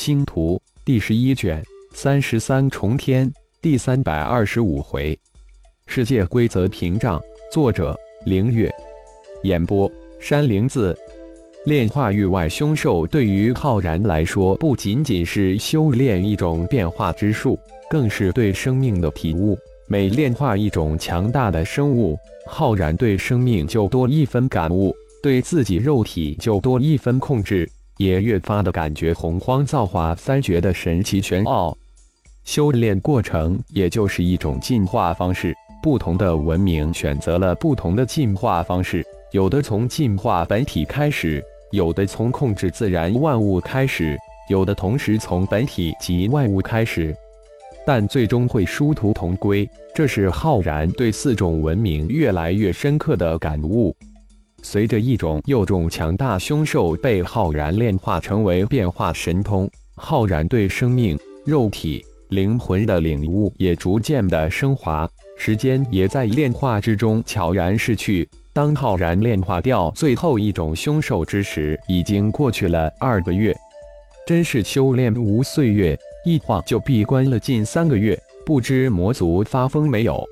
星图第十一卷三十三重天第三百二十五回，世界规则屏障。作者：凌月。演播：山灵子。炼化域外凶兽对于浩然来说，不仅仅是修炼一种变化之术，更是对生命的体悟。每炼化一种强大的生物，浩然对生命就多一分感悟，对自己肉体就多一分控制。也越发的感觉洪荒造化三绝的神奇玄奥，修炼过程也就是一种进化方式。不同的文明选择了不同的进化方式，有的从进化本体开始，有的从控制自然万物开始，有的同时从本体及万物开始，但最终会殊途同归。这是浩然对四种文明越来越深刻的感悟。随着一种又一种强大凶兽被浩然炼化成为变化神通，浩然对生命、肉体、灵魂的领悟也逐渐的升华，时间也在炼化之中悄然逝去。当浩然炼化掉最后一种凶兽之时，已经过去了二个月，真是修炼无岁月，一晃就闭关了近三个月。不知魔族发疯没有？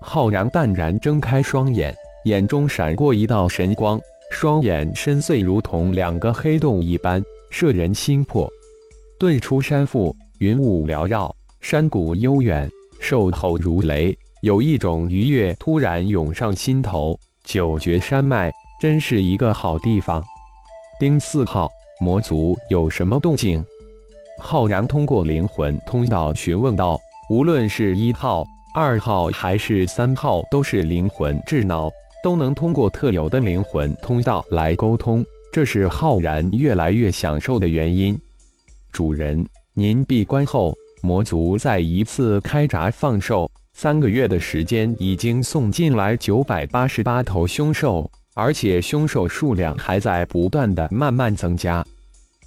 浩然淡然睁开双眼。眼中闪过一道神光，双眼深邃，如同两个黑洞一般，摄人心魄。遁出山腹，云雾缭绕，山谷悠远，兽吼如雷，有一种愉悦突然涌上心头。九绝山脉真是一个好地方。丁四号魔族有什么动静？浩然通过灵魂通道询问道：“无论是一号、二号还是三号，都是灵魂智脑。”都能通过特有的灵魂通道来沟通，这是浩然越来越享受的原因。主人，您闭关后，魔族再一次开闸放兽，三个月的时间已经送进来九百八十八头凶兽，而且凶兽数量还在不断的慢慢增加。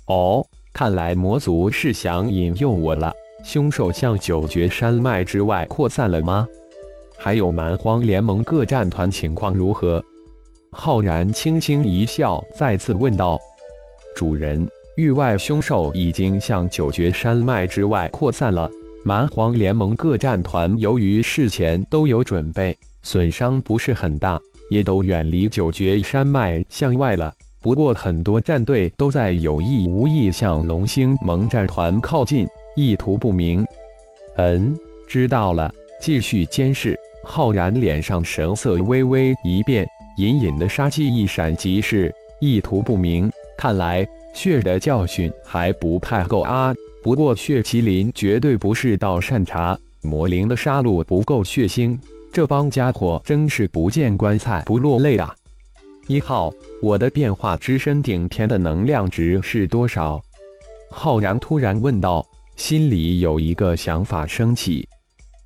哦，看来魔族是想引诱我了。凶兽向九绝山脉之外扩散了吗？还有蛮荒联盟各战团情况如何？浩然轻轻一笑，再次问道：“主人，域外凶兽已经向九绝山脉之外扩散了。蛮荒联盟各战团由于事前都有准备，损伤不是很大，也都远离九绝山脉向外了。不过很多战队都在有意无意向龙星盟战团靠近，意图不明。嗯，知道了，继续监视。”浩然脸上神色微微一变，隐隐的杀气一闪即逝，意图不明。看来血的教训还不太够啊！不过血麒麟绝对不是道善茬，魔灵的杀戮不够血腥，这帮家伙真是不见棺材不落泪啊！一号，我的变化之身顶天的能量值是多少？浩然突然问道，心里有一个想法升起。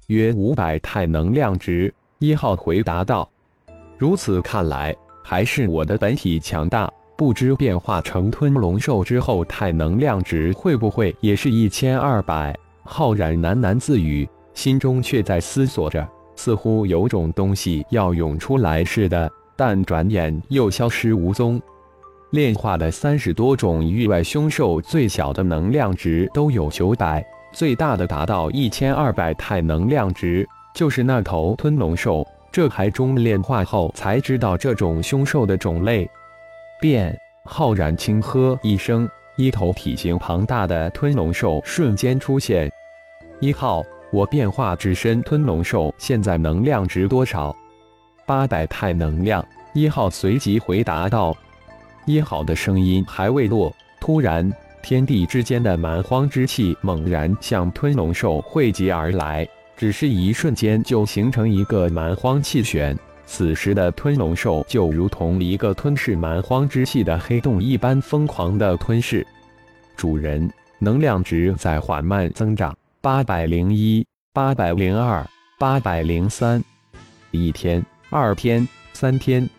约五百太能量值，一号回答道：“如此看来，还是我的本体强大。不知变化成吞龙兽之后，太能量值会不会也是一千二百？”浩然喃喃自语，心中却在思索着，似乎有种东西要涌出来似的，但转眼又消失无踪。炼化的三十多种域外凶兽，最小的能量值都有九百。最大的达到一千二百太能量值，就是那头吞龙兽。这还中炼化后才知道这种凶兽的种类。变！浩然轻喝一声，一头体型庞大的吞龙兽瞬间出现。一号，我变化之身吞龙兽现在能量值多少？八百太能量。一号随即回答道。一号的声音还未落，突然。天地之间的蛮荒之气猛然向吞龙兽汇集而来，只是一瞬间就形成一个蛮荒气旋。此时的吞龙兽就如同一个吞噬蛮荒之气的黑洞一般疯狂的吞噬。主人，能量值在缓慢增长，八百零一、八百零二、八百零三。一天，二天，三天，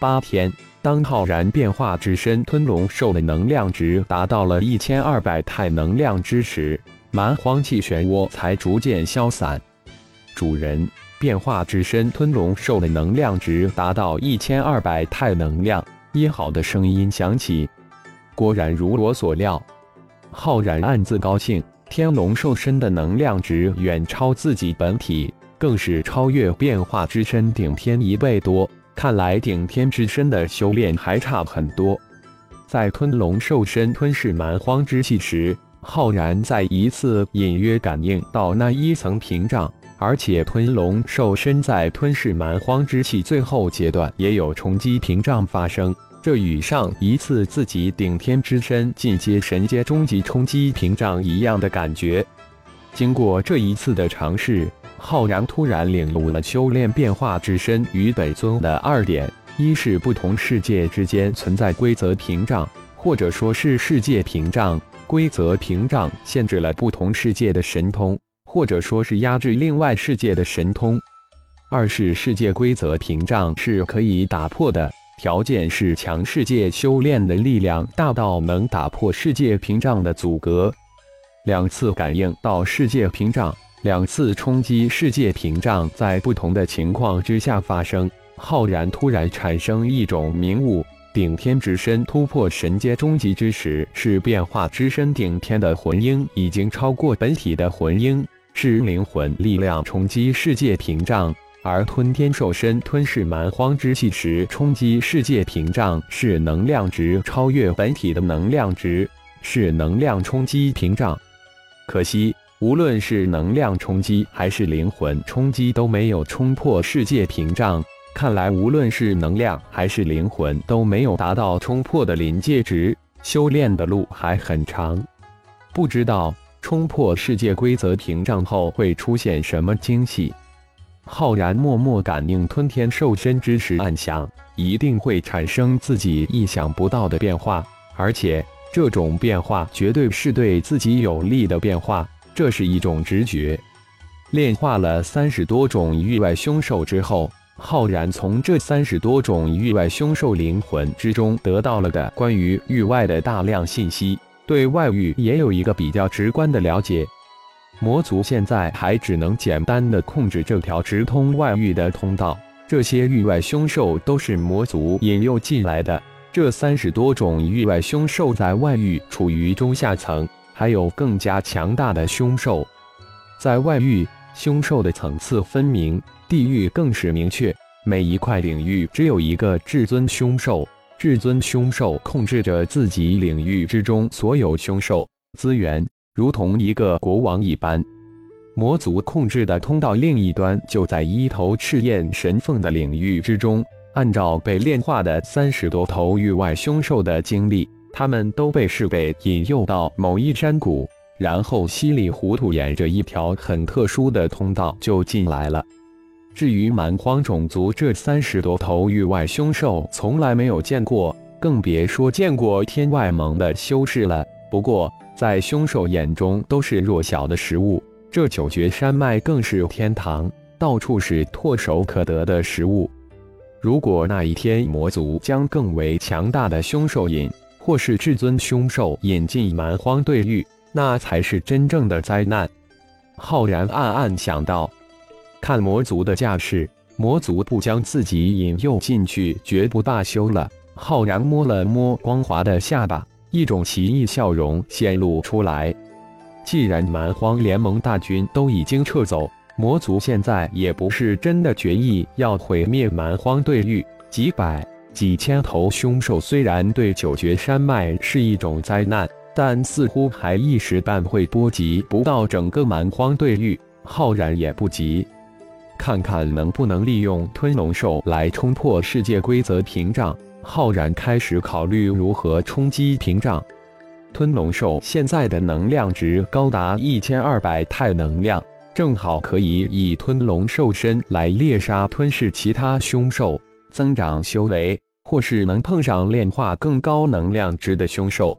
八天。当浩然变化之身吞龙兽的能量值达到了一千二百太能量之时，蛮荒气漩涡才逐渐消散。主人，变化之身吞龙兽的能量值达到一千二百太能量。一号的声音响起，果然如我所料。浩然暗自高兴，天龙兽身的能量值远超自己本体，更是超越变化之身顶天一倍多。看来顶天之身的修炼还差很多。在吞龙兽身吞噬蛮荒之气时，浩然再一次隐约感应到那一层屏障，而且吞龙兽身在吞噬蛮荒之气最后阶段也有冲击屏障发生，这与上一次自己顶天之身进阶神阶终极冲击屏障一样的感觉。经过这一次的尝试。浩然突然领悟了修炼变化之身与本尊的二点：一是不同世界之间存在规则屏障，或者说是世界屏障；规则屏障限制了不同世界的神通，或者说是压制另外世界的神通；二是世界规则屏障是可以打破的，条件是强世界修炼的力量大到能打破世界屏障的阻隔。两次感应到世界屏障。两次冲击世界屏障，在不同的情况之下发生。浩然突然产生一种明悟：顶天之身突破神阶终极之时，是变化之身顶天的魂婴已经超过本体的魂婴，是灵魂力量冲击世界屏障；而吞天兽身吞噬蛮荒之气时冲击世界屏障，是能量值超越本体的能量值，是能量冲击屏障。可惜。无论是能量冲击还是灵魂冲击都没有冲破世界屏障。看来，无论是能量还是灵魂都没有达到冲破的临界值，修炼的路还很长。不知道冲破世界规则屏障后会出现什么惊喜。浩然默默感应吞天兽身之时，暗想：一定会产生自己意想不到的变化，而且这种变化绝对是对自己有利的变化。这是一种直觉。炼化了三十多种域外凶兽之后，浩然从这三十多种域外凶兽灵魂之中得到了的关于域外的大量信息，对外域也有一个比较直观的了解。魔族现在还只能简单的控制这条直通外域的通道，这些域外凶兽都是魔族引诱进来的。这三十多种域外凶兽在外域处于中下层。还有更加强大的凶兽，在外域，凶兽的层次分明，地域更是明确。每一块领域只有一个至尊凶兽，至尊凶兽控制着自己领域之中所有凶兽资源，如同一个国王一般。魔族控制的通道另一端就在一头赤焰神凤的领域之中。按照被炼化的三十多头域外凶兽的经历。他们都被是被引诱到某一山谷，然后稀里糊涂沿着一条很特殊的通道就进来了。至于蛮荒种族这三十多头域外凶兽，从来没有见过，更别说见过天外盟的修士了。不过，在凶兽眼中都是弱小的食物，这九绝山脉更是天堂，到处是唾手可得的食物。如果那一天魔族将更为强大的凶兽引，或是至尊凶兽引进蛮荒对域，那才是真正的灾难。浩然暗暗想到，看魔族的架势，魔族不将自己引诱进去，绝不罢休了。浩然摸了摸光滑的下巴，一种奇异笑容显露出来。既然蛮荒联盟大军都已经撤走，魔族现在也不是真的决意要毁灭蛮荒对域，几百。几千头凶兽虽然对九绝山脉是一种灾难，但似乎还一时半会波及不到整个蛮荒对域。浩然也不急，看看能不能利用吞龙兽来冲破世界规则屏障。浩然开始考虑如何冲击屏障。吞龙兽现在的能量值高达一千二百太能量，正好可以以吞龙兽身来猎杀吞噬其他凶兽，增长修为。或是能碰上炼化更高能量值的凶兽，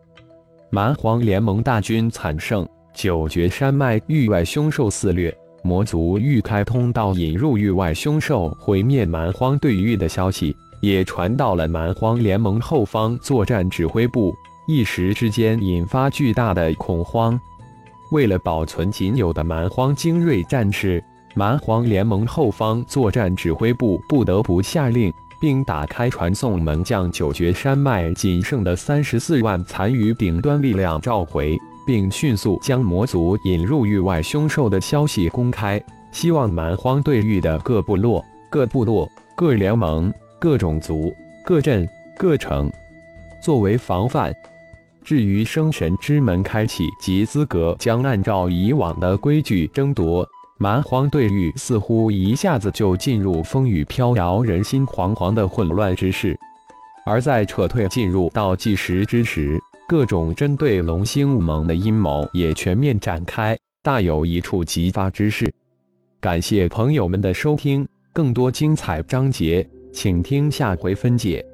蛮荒联盟大军惨胜，九绝山脉域外凶兽肆虐，魔族欲开通道引入域外凶兽，毁灭蛮荒对域的消息也传到了蛮荒联盟后方作战指挥部，一时之间引发巨大的恐慌。为了保存仅有的蛮荒精锐战士，蛮荒联盟后方作战指挥部不得不下令。并打开传送门，将九绝山脉仅剩的三十四万残余顶端力量召回，并迅速将魔族引入域外凶兽的消息公开，希望蛮荒对域的各部落、各部落、各联盟、各种族、各镇、各城作为防范。至于生神之门开启及资格，将按照以往的规矩争夺。蛮荒对域似乎一下子就进入风雨飘摇、人心惶惶的混乱之势，而在撤退进入倒计时之时，各种针对龙星武盟的阴谋也全面展开，大有一触即发之势。感谢朋友们的收听，更多精彩章节，请听下回分解。